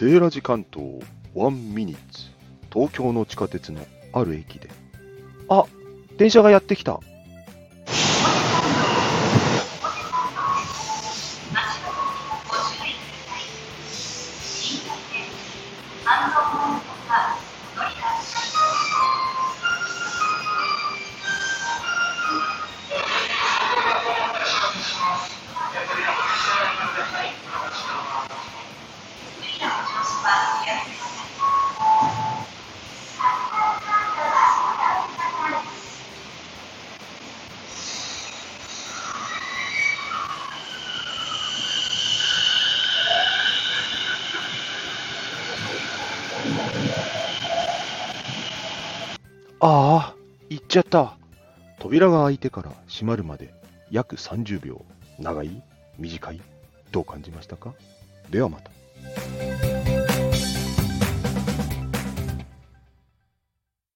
セーラジ関東ワンミニッツ東京の地下鉄のある駅で。あ電車がやってきたああ、行っちゃった。扉が開いてから閉まるまで約30秒。長い？短い？どう感じましたか？ではまた。